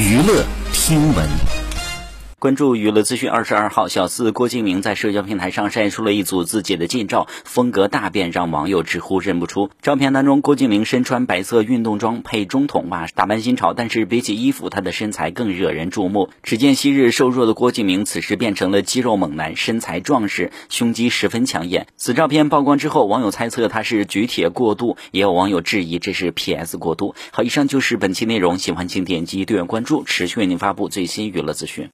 娱乐听闻。关注娱乐资讯。二十二号，小四郭敬明在社交平台上晒出了一组自己的近照，风格大变，让网友直呼认不出。照片当中，郭敬明身穿白色运动装配中筒袜，打扮新潮。但是比起衣服，他的身材更惹人注目。只见昔日瘦弱的郭敬明，此时变成了肌肉猛男，身材壮实，胸肌十分抢眼。此照片曝光之后，网友猜测他是举铁过度，也有网友质疑这是 PS 过度。好，以上就是本期内容，喜欢请点击订阅关注，持续为您发布最新娱乐资讯。